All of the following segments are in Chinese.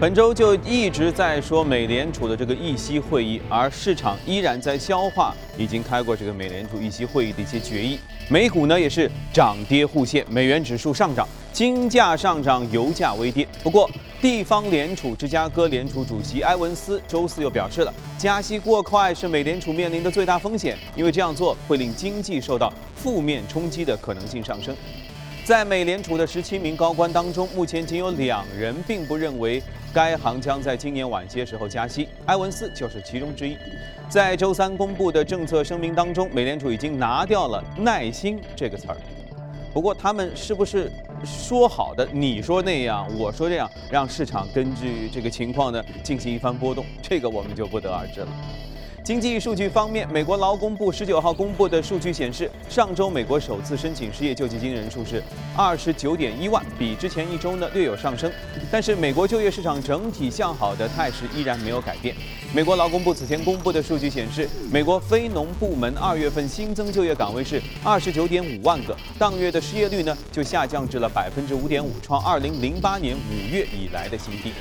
本周就一直在说美联储的这个议息会议，而市场依然在消化已经开过这个美联储议息会议的一些决议。美股呢也是涨跌互现，美元指数上涨，金价上涨，油价微跌。不过，地方联储芝加哥联储主席埃文斯周四又表示了，加息过快是美联储面临的最大风险，因为这样做会令经济受到负面冲击的可能性上升。在美联储的十七名高官当中，目前仅有两人并不认为该行将在今年晚些时候加息，埃文斯就是其中之一。在周三公布的政策声明当中，美联储已经拿掉了“耐心”这个词儿。不过，他们是不是说好的你说那样，我说这样，让市场根据这个情况呢进行一番波动？这个我们就不得而知了。经济数据方面，美国劳工部十九号公布的数据显示，上周美国首次申请失业救济金人数是二十九点一万，比之前一周呢略有上升。但是，美国就业市场整体向好的态势依然没有改变。美国劳工部此前公布的数据显示，美国非农部门二月份新增就业岗位是二十九点五万个，当月的失业率呢就下降至了百分之五点五，创二零零八年五月以来的新低。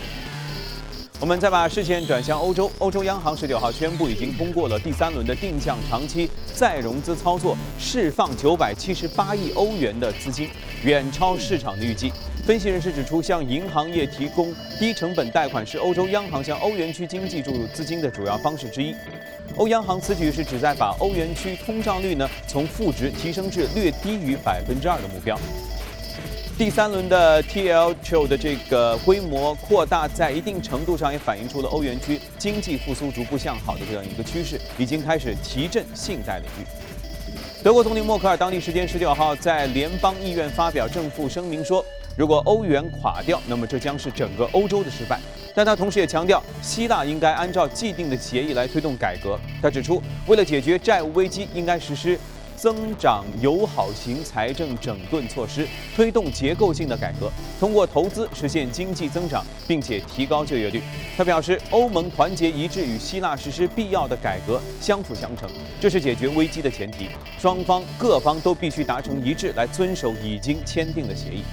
我们再把视线转向欧洲，欧洲央行十九号宣布已经通过了第三轮的定向长期再融资操作，释放九百七十八亿欧元的资金，远超市场的预计。分析人士指出，向银行业提供低成本贷款是欧洲央行向欧元区经济注入资金的主要方式之一。欧央行此举是旨在把欧元区通胀率呢从负值提升至略低于百分之二的目标。第三轮的 TLTRO 的这个规模扩大，在一定程度上也反映出了欧元区经济复苏逐步向好的这样一个趋势，已经开始提振信贷领域。德国总理默克尔当地时间十九号在联邦议院发表政府声明说，如果欧元垮掉，那么这将是整个欧洲的失败。但他同时也强调，希腊应该按照既定的协议来推动改革。他指出，为了解决债务危机，应该实施。增长友好型财政整顿措施，推动结构性的改革，通过投资实现经济增长，并且提高就业率。他表示，欧盟团结一致与希腊实施必要的改革相辅相成，这是解决危机的前提。双方各方都必须达成一致，来遵守已经签订的协议。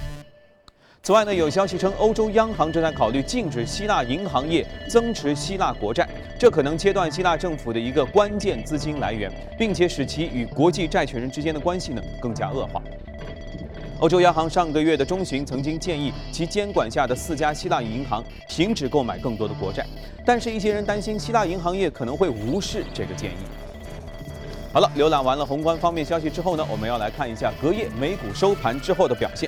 此外呢，有消息称，欧洲央行正在考虑禁止希腊银行业增持希腊国债，这可能切断希腊政府的一个关键资金来源，并且使其与国际债权人之间的关系呢更加恶化。欧洲央行上个月的中旬曾经建议其监管下的四家希腊银行停止购买更多的国债，但是一些人担心希腊银行业可能会无视这个建议。好了，浏览完了宏观方面消息之后呢，我们要来看一下隔夜美股收盘之后的表现。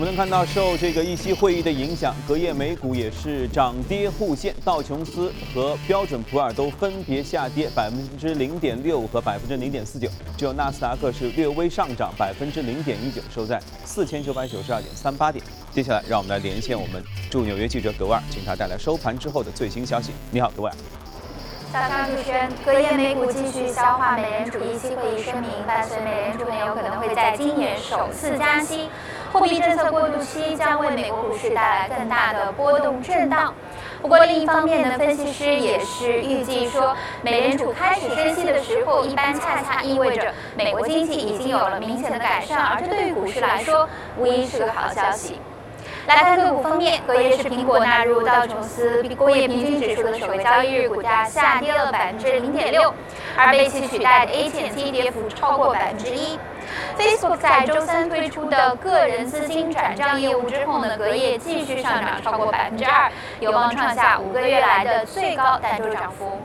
我们能看到，受这个议息会议的影响，隔夜美股也是涨跌互现。道琼斯和标准普尔都分别下跌百分之零点六和百分之零点四九，只有纳斯达克是略微上涨百分之零点一九，收在四千九百九十二点三八点。接下来，让我们来连线我们驻纽约记者格威尔，请他带来收盘之后的最新消息。你好，格威尔。早上主持人，隔夜美股继续消化美联储议息会议声明，伴随美联储很有可能会在今年首次加息。货币政策过渡期将为美国股市带来更大的波动震荡。不过另一方面呢，分析师也是预计说，美联储开始升息的时候，一般恰恰意味着美国经济已经有了明显的改善，而这对于股市来说，无疑是个好消息。来看个股方面，隔夜是苹果纳入道琼斯工业平均指数的首个交易日，股价下跌了百分之零点六，而被其取代的 AT&T 跌幅超过百分之一。Facebook 在周三推出的个人资金转账业务之后呢，隔夜继续上涨超过百分之二，有望创下五个月来的最高单周涨幅。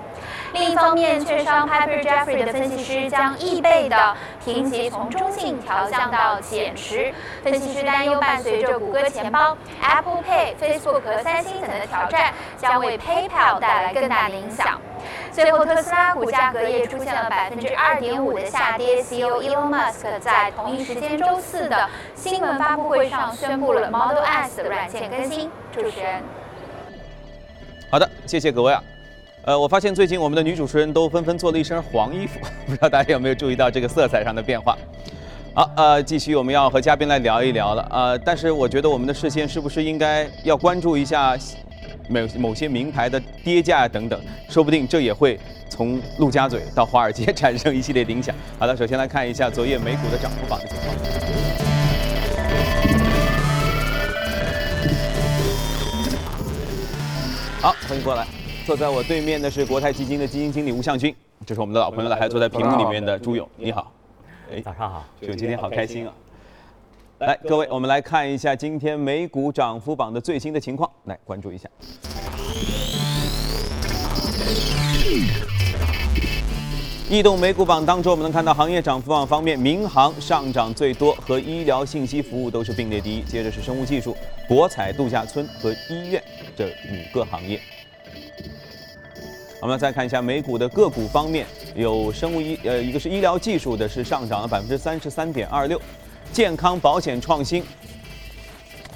另一方面，券商 Piper Jeffrey 的分析师将易贝的评级从中性调降到减持。分析师担忧，伴随着谷歌钱包、Apple Pay、Facebook 和三星等的挑战，将为 PayPal 带来更大的影响。最后，特斯拉股价隔夜出现了百分之二点五的下跌。CEO Elon Musk 在同一时间周四的新闻发布会上宣布了 Model S 的软件更新。主持人，好的，谢谢各位啊。呃，我发现最近我们的女主持人都纷纷做了一身黄衣服，不知道大家有没有注意到这个色彩上的变化？好，呃，继续我们要和嘉宾来聊一聊了，呃，但是我觉得我们的视线是不是应该要关注一下某某些名牌的跌价等等，说不定这也会从陆家嘴到华尔街产生一系列的影响。好的，首先来看一下昨夜美股的涨幅榜的情况。好，欢迎过来，坐在我对面的是国泰基金的基金经理吴向军，这是我们的老朋友了，还坐在屏幕里面的朱勇，你好。哎，早上好，朱勇，今天好开心啊。来，各位，我们来看一下今天美股涨幅榜的最新的情况，来关注一下。异动美股榜当中，我们能看到行业涨幅榜方面，民航上涨最多，和医疗信息服务都是并列第一，接着是生物技术、博彩度假村和医院这五个行业。我们再看一下美股的个股方面，有生物医呃，一个是医疗技术的，是上涨了百分之三十三点二六，健康保险创新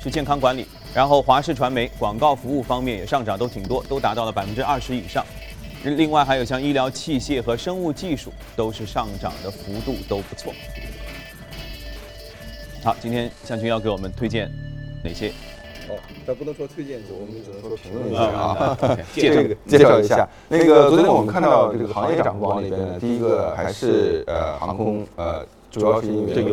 是健康管理，然后华视传媒广告服务方面也上涨都挺多，都达到了百分之二十以上。另外还有像医疗器械和生物技术都是上涨的幅度都不错。好，今天向军要给我们推荐哪些？哦，但不能说推荐，我们只能说评论一下啊。介绍介绍一下，那个昨天我们看到这个行业涨幅榜里边呢，第一个还是呃航空，呃主要是因为原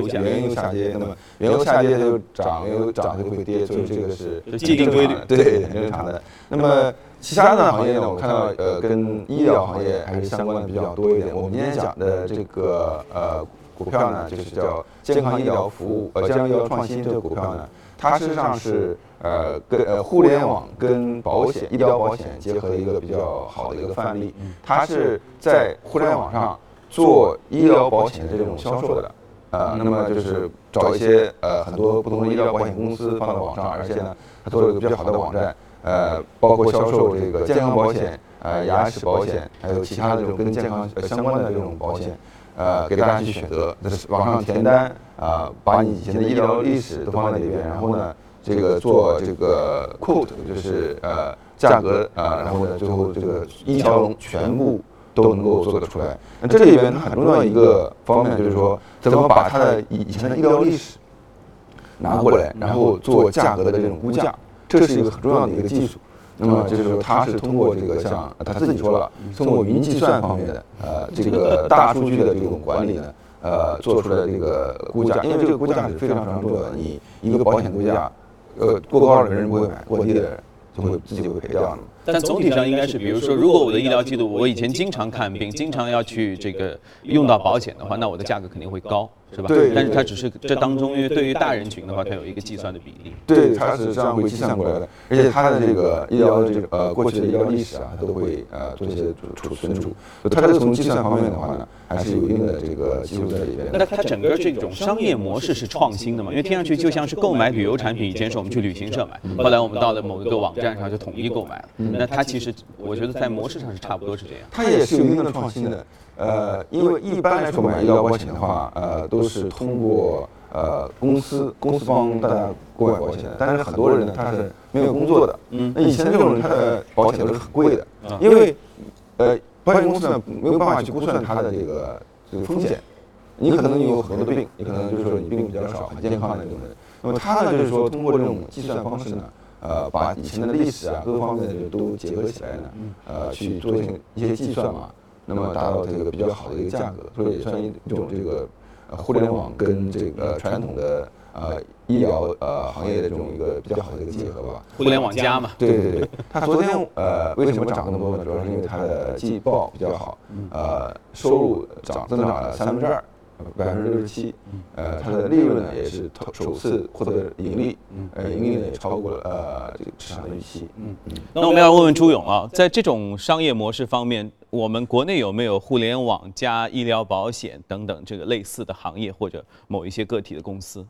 油下跌，那么原油下跌它就涨，原油涨就会跌，所以这个是既定规律，对，很正常的。那么其他的行业呢？我看到呃，跟医疗行业还是相关的比较多一点。我们今天讲的这个呃股票呢，就是叫健康医疗服务呃健康医疗创新这个股票呢，它实际上是呃跟呃互联网跟保险医疗保险结合一个比较好的一个范例。它是在互联网上做医疗保险的这种销售的，呃，那么就是找一些呃很多不同的医疗保险公司放到网上，而且呢，它做了一个比较好的网站。呃，包括销售这个健康保险、呃牙齿保险，还有其他的这种跟健康相关的这种保险，呃，给大家去选择，就是网上填单啊，把你以前的医疗历史都放在里边，然后呢，这个做这个 quote，就是呃价格啊，然后呢，最后这个一条龙全部都能够做得出来。那这里边它很重要一个方面就是说，怎么把它的以前的医疗历史拿过来，然后做价格的这种估价。这是一个很重要的一个技术，那么就是说，它是通过这个像他自己说了，通过云计算方面的呃这个大数据的这种管理呢，呃做出来的这个估价，因为这个估价是非常非常重要的，你一个保险估价，呃过高的人不会买，过低的人就会自己会赔掉的。但总体上应该是，比如说，如果我的医疗记录，我以前经常看病，经常要去这个用到保险的话，那我的价格肯定会高。是吧？对，但是它只是这当中，因为对于大人群的话，它有一个计算的比例。对，它是这样会计算过来的，而且它的这个医疗的这个呃过去的医疗历史啊，它都会呃做一些储存储。它这个从计算方面的话呢，还是有一定的这个基础在里边。那它整个这种商业模式是创新的嘛？因为听上去就像是购买旅游产品，以前是我们去旅行社买，后来我们到了某一个网站上就统一购买了。那它其实我觉得在模式上是差不多是这样。它也是有一定的创新的。呃，因为一般来说买医疗保险的话，呃，都是通过呃公司公司帮大家购买保险，但是很多人呢他是没有工作的，嗯，那以前这种人他的保险都是很贵的，因为呃保险公司呢没有办法去估算他的这个这个风险，你可能有很多的病，你可能就是说你病比较少，很健康的那种人，那么他呢就是说通过这种计算方式呢，呃，把以前的历史啊各方面的都结合起来呢，呃，去做一些一些计算嘛。那么达到这个比较好的一个价格，所以也算一种这个呃互联网跟这个传统的呃医疗呃行业的这种一个比较好的一个结合吧。互联网加嘛。对对对。它昨天呃为什么涨那么多呢？主要是因为它的季报比较好，呃收入涨增长了三分之二。百分之六十七，呃，它的利润呢也是首次获得盈利，呃，盈利呢也超过了呃这个市场的预期。嗯嗯。那我们要问问朱勇啊，在这种商业模式方面，我们国内有没有互联网加医疗保险等等这个类似的行业或者某一些个体的公司？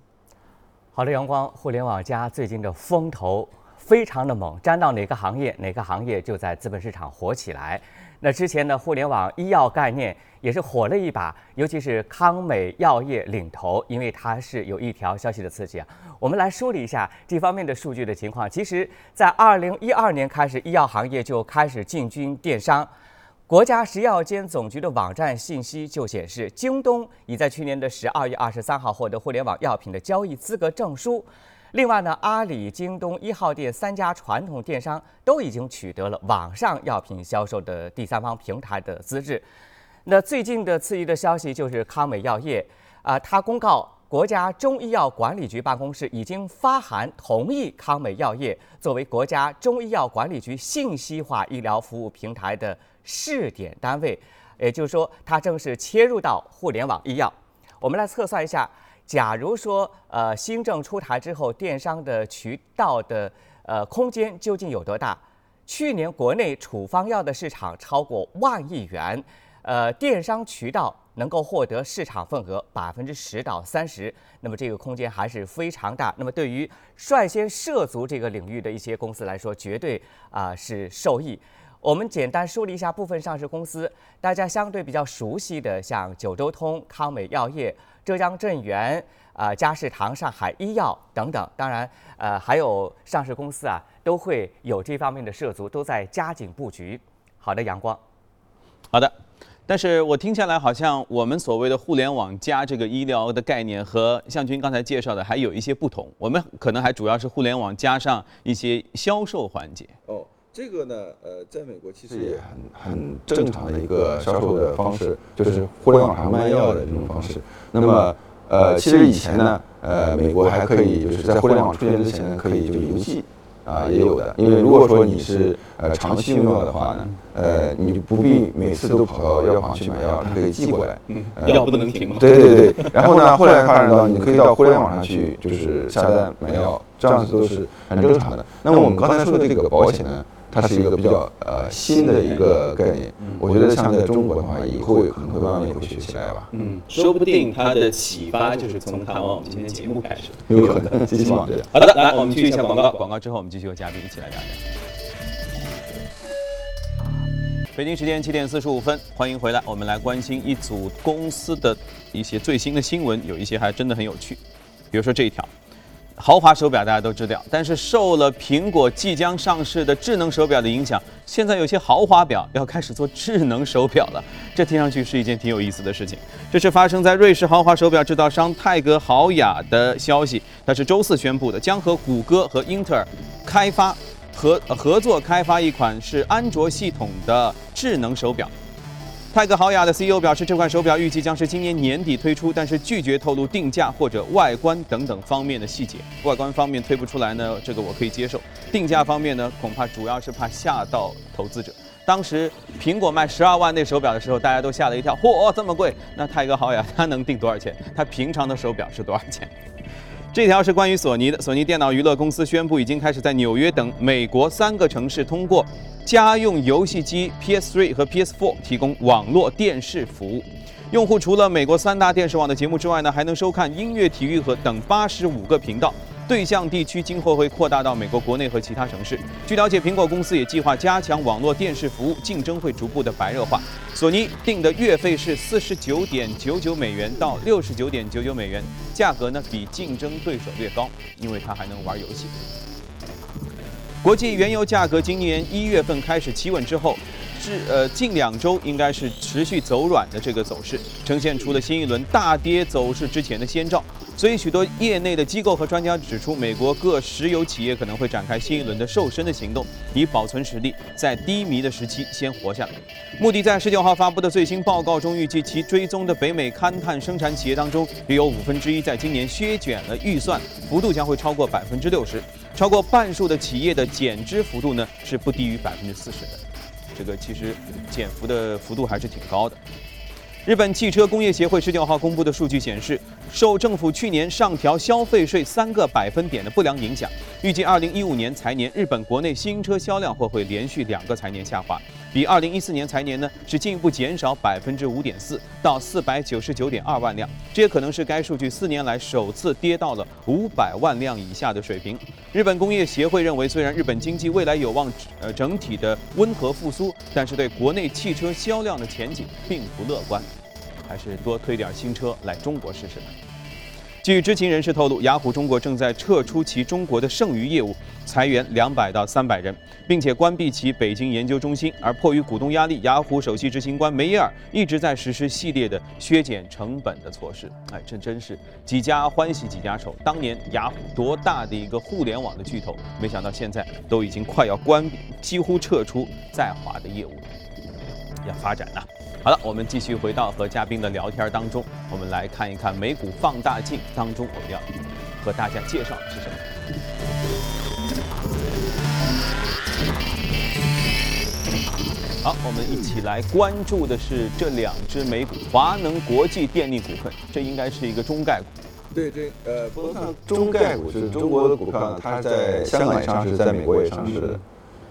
好的，阳光，互联网加最近的风头非常的猛，沾到哪个行业，哪个行业就在资本市场火起来。那之前的互联网医药概念也是火了一把，尤其是康美药业领头，因为它是有一条消息的刺激啊。我们来梳理一下这方面的数据的情况。其实，在二零一二年开始，医药行业就开始进军电商。国家食药监总局的网站信息就显示，京东已在去年的十二月二十三号获得互联网药品的交易资格证书。另外呢，阿里、京东一号店三家传统电商都已经取得了网上药品销售的第三方平台的资质。那最近的刺激的消息就是康美药业啊，它公告国家中医药管理局办公室已经发函同意康美药业作为国家中医药管理局信息化医疗服务平台的试点单位，也就是说，它正式切入到互联网医药。我们来测算一下，假如说呃新政出台之后，电商的渠道的呃空间究竟有多大？去年国内处方药的市场超过万亿元，呃，电商渠道能够获得市场份额百分之十到三十，那么这个空间还是非常大。那么对于率先涉足这个领域的一些公司来说，绝对啊是受益。我们简单梳理一下部分上市公司，大家相对比较熟悉的，像九州通、康美药业、浙江镇元、啊嘉士堂、上海医药等等。当然，呃，还有上市公司啊，都会有这方面的涉足，都在加紧布局。好的，阳光。好的，但是我听下来好像我们所谓的互联网加这个医疗的概念和向军刚才介绍的还有一些不同。我们可能还主要是互联网加上一些销售环节。哦，这个呢，呃，在美国其实也很很正常的一个销售的方式，就是互联网上卖药的这种方式。那么，呃，其实以前呢，呃，美国还可以就是在互联网出现之前呢，可以就邮寄。啊，也有的，因为如果说你是呃长期用药的话呢，呃，你就不必每次都跑到药房去买药，它可以寄过来。嗯，药不能停吗。对对对。然后呢，后来发展到你可以到互联网上去，就是下单买药，这样子都是很正常的。那么我们刚才说的这个保险呢？它是一个比较呃新的一个概念，我觉得像在中国的话，以后可能会慢慢也会学起来吧。嗯，说不定它的启发就是从谈完我们今天节目开始，有可能，希望这样。好的，来，我们继续一下广告，广告之后我们继续和嘉宾一起来聊聊。北京时间七点四十五分，欢迎回来，我们来关心一组公司的一些最新的新闻，有一些还真的很有趣，比如说这一条。豪华手表大家都知道，但是受了苹果即将上市的智能手表的影响，现在有些豪华表要开始做智能手表了。这听上去是一件挺有意思的事情。这是发生在瑞士豪华手表制造商泰格豪雅的消息，它是周四宣布的，将和谷歌和英特尔开发合合作开发一款是安卓系统的智能手表。泰格豪雅的 CEO 表示，这款手表预计将是今年年底推出，但是拒绝透露定价或者外观等等方面的细节。外观方面推不出来呢，这个我可以接受。定价方面呢，恐怕主要是怕吓到投资者。当时苹果卖十二万那手表的时候，大家都吓了一跳，嚯，这么贵！那泰格豪雅它能定多少钱？它平常的手表是多少钱？这条是关于索尼的。索尼电脑娱乐公司宣布，已经开始在纽约等美国三个城市通过家用游戏机 PS3 和 PS4 提供网络电视服务。用户除了美国三大电视网的节目之外呢，还能收看音乐、体育和等八十五个频道。对象地区今后会扩大到美国国内和其他城市。据了解，苹果公司也计划加强网络电视服务，竞争会逐步的白热化。索尼定的月费是四十九点九九美元到六十九点九九美元，价格呢比竞争对手略高，因为它还能玩游戏。国际原油价格今年一月份开始企稳之后。是呃，近两周应该是持续走软的这个走势，呈现出了新一轮大跌走势之前的先兆。所以，许多业内的机构和专家指出，美国各石油企业可能会展开新一轮的瘦身的行动，以保存实力，在低迷的时期先活下来。穆迪在十九号发布的最新报告中预计，其追踪的北美勘探生产企业当中，约有五分之一在今年削减了预算，幅度将会超过百分之六十，超过半数的企业的减支幅度呢是不低于百分之四十的。这个其实减幅的幅度还是挺高的。日本汽车工业协会十九号公布的数据显示，受政府去年上调消费税三个百分点的不良影响，预计二零一五年财年日本国内新车销量或会连续两个财年下滑，比二零一四年财年呢是进一步减少百分之五点四到四百九十九点二万辆，这也可能是该数据四年来首次跌到了五百万辆以下的水平。日本工业协会认为，虽然日本经济未来有望呃整体的温和复苏，但是对国内汽车销量的前景并不乐观。还是多推点新车来中国试试吧。据知情人士透露，雅虎中国正在撤出其中国的剩余业务，裁员两百到三百人，并且关闭其北京研究中心。而迫于股东压力，雅虎首席执行官梅耶尔一直在实施系列的削减成本的措施。哎，这真是几家欢喜几家愁。当年雅虎多大的一个互联网的巨头，没想到现在都已经快要关闭，几乎撤出在华的业务了，要发展了。好了，我们继续回到和嘉宾的聊天当中，我们来看一看美股放大镜当中我们要和大家介绍的是什么。好，我们一起来关注的是这两只美股，华能国际电力股份，这应该是一个中概股。对，这呃，不能看中概股，就是中国的股票呢，它在香港也上市，在美国也上市的。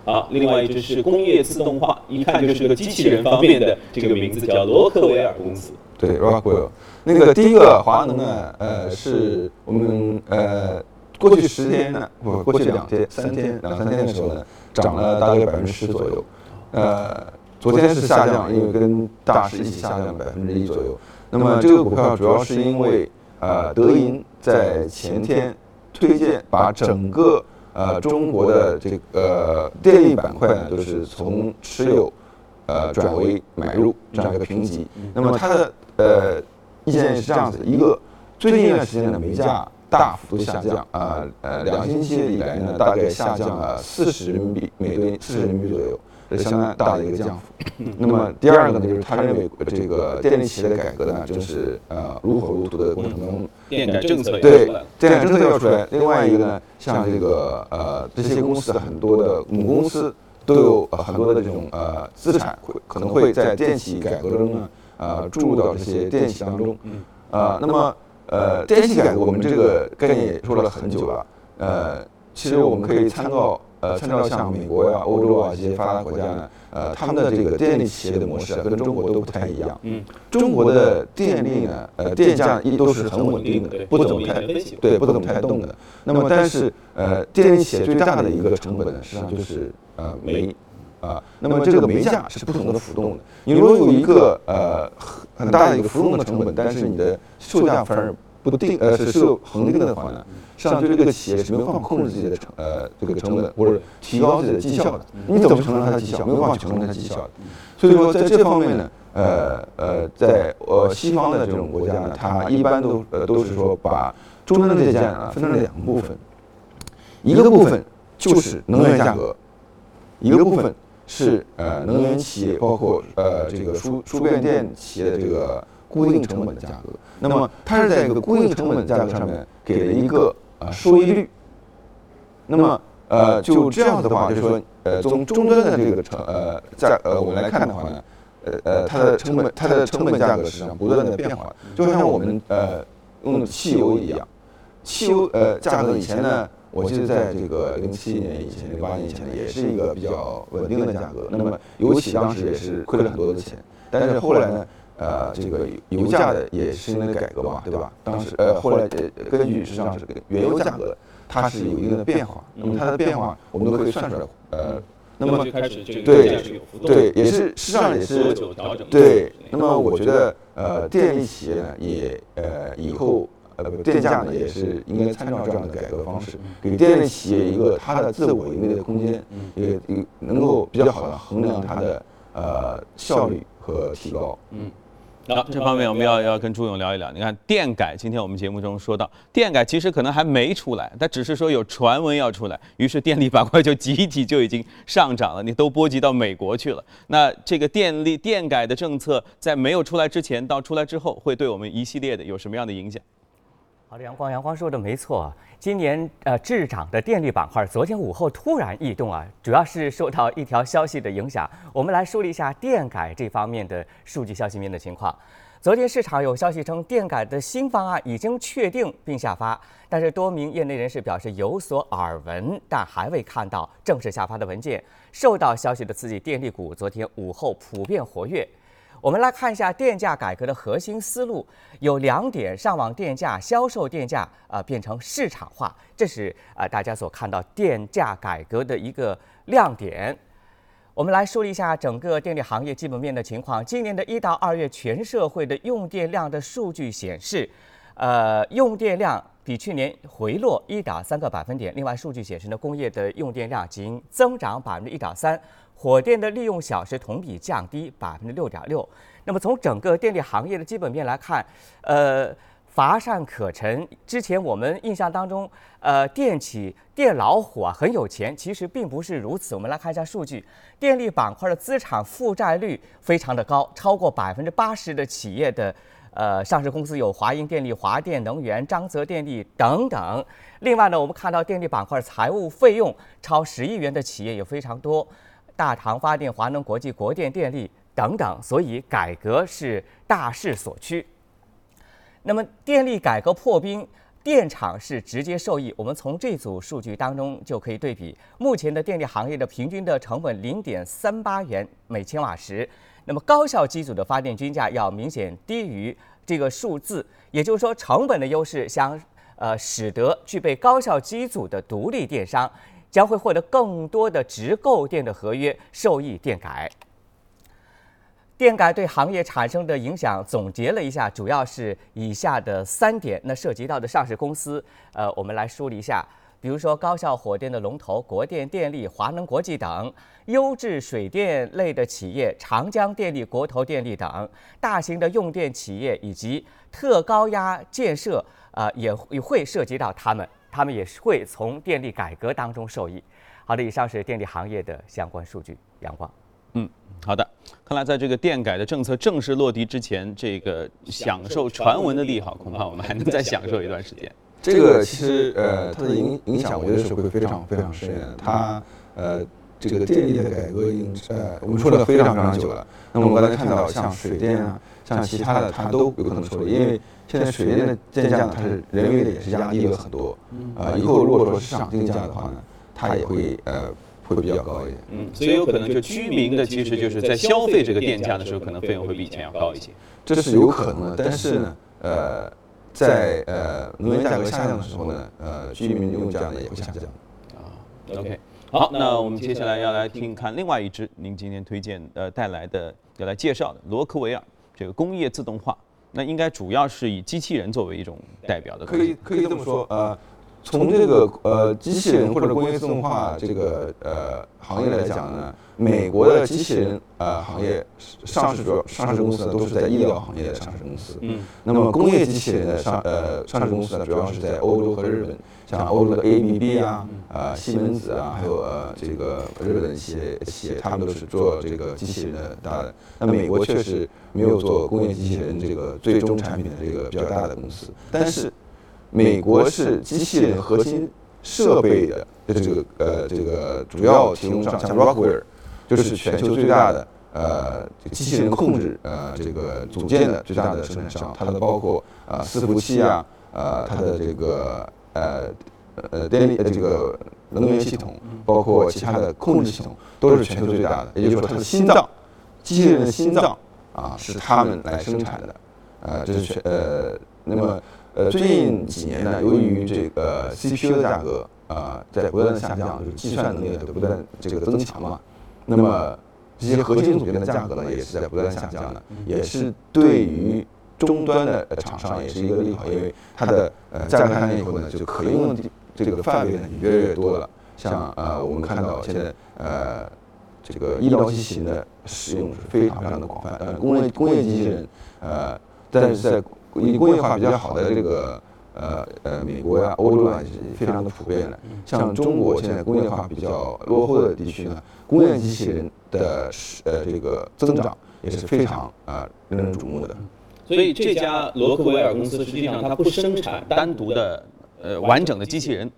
好，另外一只是工业自动化，一看就是个机器人方面的，这个名字叫罗克维尔公司。对，Rockwell。那个第一个华能呢，呃，是我们呃过去十天呢，不，过去两天、三天、两三天的时候呢，涨了大概百分之十左右。呃，昨天是下降，因为跟大市一起下降百分之一左右。那么这个股票主要是因为呃，德银在前天推荐把整个呃中国的这个电力板块呢，都是从持有呃转为买入这样一个评级。那么它的呃意见是这样子：一个，最近一段时间的煤价大幅度下降，啊呃两星期以来呢，大概下降了四十人民币每吨四十人民币左右。这相当大的一个降幅。那么第二个呢，就是他认为这个电力企业的改革呢，就是呃如火如荼的过程中，电改政策对电改政策要出来。另外一个呢，像这个呃这些公司很多的母公司都有很多的这种呃资产会可能会在电企改革中呢呃注入到这些电企当中。呃，那么呃电企改革我们这个概念也说了很久了。呃，其实我们可以参照。呃，参照像美国呀、欧洲啊这些发达国家呢，呃，他们的这个电力企业的模式啊，跟中国都不太一样。嗯，中国的电力呢，呃，电价一都是很稳定的，不怎么太对，不怎么太动的。那么，但是呃，电力企业最大的一个成本呢，实际上就是呃煤啊。那么这个煤价是不同的浮动的。你如果有一个呃很大的一个浮动的成本，但是你的售价反而不定，呃，是是恒定的话呢？实际上，对这个企业是没有办法控制自己的成呃这个成本，或者提高自己的绩效的。你怎么承认它的绩效？没有办法承认它绩效的。所以说，在这方面呢，呃呃，在呃西方的这种国家呢，它一般都呃都是说把终端的电价啊分成两部分，一个部分就是能源价格，一个部分是呃能源企业，包括呃这个输输变电企业的这个固定成本的价格。那么它是在一个固定成本价格上面给了一个。啊，收益率。那么，呃，就这样子的话，就是说，呃，从终端的这个成呃价呃我们来看的话呢，呃呃，它的成本它的成本价格实际上不断的变化，就像我们呃用汽油一样，汽油呃价格以前呢，我记得在这个零七年以前、零八年以前也是一个比较稳定的价格，那么尤其当时也是亏了很多的钱，但是后来呢。呃，这个油价的也是因为改革嘛，对吧？当时呃，后来呃，根据实际上是原油价格，它是有一定的变化。那么它的变化，我们都可以算出来。呃，那么对对，也是实际上也是对。那么我觉得呃，电力企业呢，也呃以后呃电价呢也是应该参照这样的改革方式，给电力企业一个它的自我盈利的空间，也也能够比较好的衡量它的呃效率和提高。嗯。好，这方面我们要要跟朱勇聊一聊。你看电改，今天我们节目中说到电改，其实可能还没出来，它只是说有传闻要出来，于是电力 板块就集体就已经上涨了，你都波及到美国去了。那这个电力电改的政策在没有出来之前到出来之后，会对我们一系列的有什么样的影响？好的，阳光，阳光说的没错。今年呃滞涨的电力板块，昨天午后突然异动啊，主要是受到一条消息的影响。我们来梳理一下电改这方面的数据消息面的情况。昨天市场有消息称，电改的新方案已经确定并下发，但是多名业内人士表示有所耳闻，但还未看到正式下发的文件。受到消息的刺激，电力股昨天午后普遍活跃。我们来看一下电价改革的核心思路，有两点：上网电价、销售电价啊变成市场化，这是啊大家所看到电价改革的一个亮点。我们来梳理一下整个电力行业基本面的情况。今年的一到二月，全社会的用电量的数据显示，呃，用电量比去年回落一点三个百分点。另外，数据显示呢，工业的用电量仅增长百分之一点三。火电的利用小时同比降低百分之六点六。那么从整个电力行业的基本面来看，呃，乏善可陈。之前我们印象当中，呃，电企电老虎啊很有钱，其实并不是如此。我们来看一下数据，电力板块的资产负债率非常的高，超过百分之八十的企业的呃上市公司有华英电力、华电能源、张泽电力等等。另外呢，我们看到电力板块财务费用超十亿元的企业也非常多，大唐发电、华能国际、国电电力等等。所以改革是大势所趋。那么电力改革破冰，电厂是直接受益。我们从这组数据当中就可以对比，目前的电力行业的平均的成本零点三八元每千瓦时，那么高效机组的发电均价要明显低于这个数字，也就是说成本的优势将呃使得具备高效机组的独立电商将会获得更多的直购电的合约，受益电改。电改对行业产生的影响总结了一下，主要是以下的三点。那涉及到的上市公司，呃，我们来梳理一下。比如说，高效火电的龙头国电电力、华能国际等；优质水电类的企业长江电力、国投电力等；大型的用电企业以及特高压建设，呃，也也会涉及到他们，他们也是会从电力改革当中受益。好的，以上是电力行业的相关数据。阳光。嗯，好的。看来在这个电改的政策正式落地之前，这个享受传闻的利好，恐怕我们还能再享受一段时间。这个其实呃，它的影影响，我觉得是会非常非常深远的。它呃，这个电力的改革已经呃，我们说了非常非常久了。那么我们刚才看到，像水电啊，像其他的，它都有可能受益，因为现在水电的电价呢，它是人为的也是压低了很多。啊，以后如果说市场定价的话呢，它也会呃。会比较高一点，嗯，所以有可能就居民的其实就是在消费这个电价的时候，可能费用会比以前要高一些，这是有可能的。但是呢，呃，在呃能源价格下降的时候呢，呃，居民用价呢也会下降。啊，OK，好，那我们接下来要来听看另外一支您今天推荐呃带来的要来介绍的罗科维尔这个工业自动化，那应该主要是以机器人作为一种代表的，可以可以这么说，呃。从这个呃机器人或者工业自动化这个呃行业来讲呢，美国的机器人呃行业上市主要上市公司呢都是在医疗行业的上市公司。嗯。那么工业机器人的上呃上市公司呢，主要是在欧洲和日本，像欧洲的 ABB 啊、呃西门子啊，还有呃这个日本的一些企业，他们都是做这个机器人的大的。那美国确实没有做工业机器人这个最终产品的这个比较大的公司，但是。美国是机器人核心设备的这个呃这个主要提供商，像 Rockwell，就是全球最大的呃机器人控制呃这个组件的最大的生产商。它的包括啊伺服器啊，呃它的这个呃呃电力这个能源系统，包括其他的控制系统，都是全球最大的。也就是说，它的心脏，机器人的心脏啊是他们来生产的。呃，这是全呃那么。呃，最近几年呢，由于这个 CPU 的价格啊在不断的下降，就是计算能力在不断这个增强嘛，那么这些核心组件的价格呢也是在不断下降的，也是对于终端的厂商也是一个利好，因为它的呃价格下降以后呢，就可用的这个范围呢越来越多了。像呃我们看到现在呃这个医疗机器人的使用是非常非常的广泛，呃工业工业机器人呃但是在工业化比较好的这个呃呃美国呀、欧洲啊，是非常的普遍的。像中国现在工业化比较落后的地区呢，工业机器人的呃这个增长也是非常啊令人瞩目的。所以这家罗克维尔公司实际上它不生产单独的呃完整的机器人，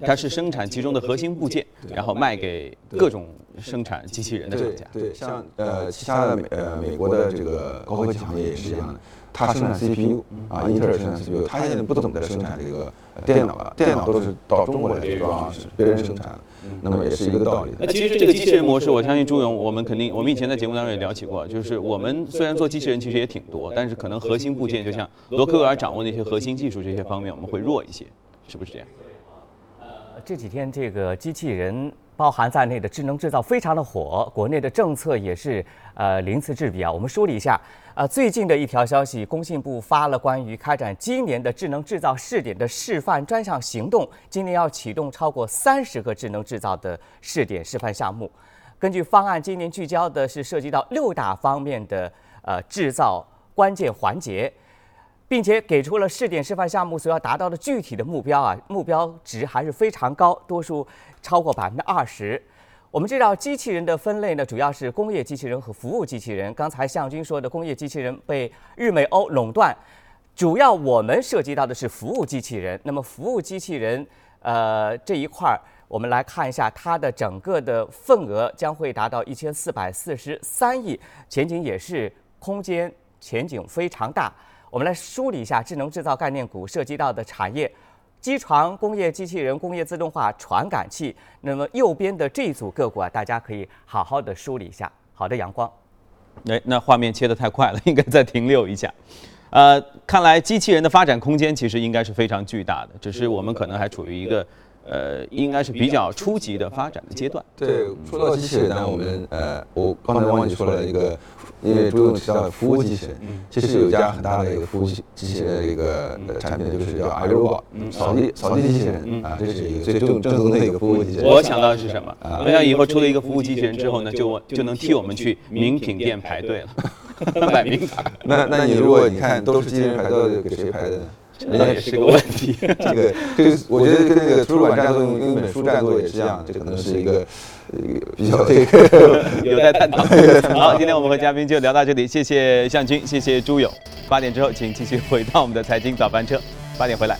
它是生产其中的核心部件，然后卖给各种生产机器人的厂家。对，像呃其他的美呃美国的这个高科技行业也是一样的。它生产 CPU 啊，英特尔生产 CPU，它现在不怎么在生产这个电脑了，电脑都是到中国来装，是别人生产的，那么也是一个道理。那其实这个机器人模式，我相信朱勇，我们肯定，我们以前在节目当中也聊起过，就是我们虽然做机器人其实也挺多，但是可能核心部件，就像罗克维尔掌握那些核心技术这些方面，我们会弱一些，是不是这样？这几天这个机器人。包含在内的智能制造非常的火，国内的政策也是呃鳞次栉比啊。我们梳理一下，呃，最近的一条消息，工信部发了关于开展今年的智能制造试点的示范专项行动，今年要启动超过三十个智能制造的试点示范项目。根据方案，今年聚焦的是涉及到六大方面的呃制造关键环节。并且给出了试点示范项目所要达到的具体的目标啊，目标值还是非常高，多数超过百分之二十。我们知道机器人的分类呢，主要是工业机器人和服务机器人。刚才向军说的工业机器人被日美欧垄断，主要我们涉及到的是服务机器人。那么服务机器人，呃，这一块儿我们来看一下，它的整个的份额将会达到一千四百四十三亿，前景也是空间前景非常大。我们来梳理一下智能制造概念股涉及到的产业。机床、工业机器人、工业自动化、传感器。那么右边的这一组个股啊，大家可以好好的梳理一下。好的，阳光。哎，那画面切得太快了，应该再停留一下。呃，看来机器人的发展空间其实应该是非常巨大的，只是我们可能还处于一个呃，应该是比较初级的发展的阶段。对，说到机器人呢，我们呃，我刚才忘记说了一个。因为朱总提到服务机器人，其实有一家很大的一个服务机机器人的一个产品，就是叫 iRobot，扫地扫地机器人啊，这是一个最正正宗的一个服务机器人。我想到的是什么？我想以后出了一个服务机器人之后呢，就就能替我们去名品店排队了，买名牌。那那你如果你看都是机器人排队，给谁排的呢？那也是个问题。这个这个，我觉得跟那个图书馆占座用用一本书占座也是一样，这可能是一个比较这个有待探讨。好，今天我们和嘉宾就聊到这里，谢谢向军，谢谢朱勇。八点之后，请继续回到我们的财经早班车，八点回来。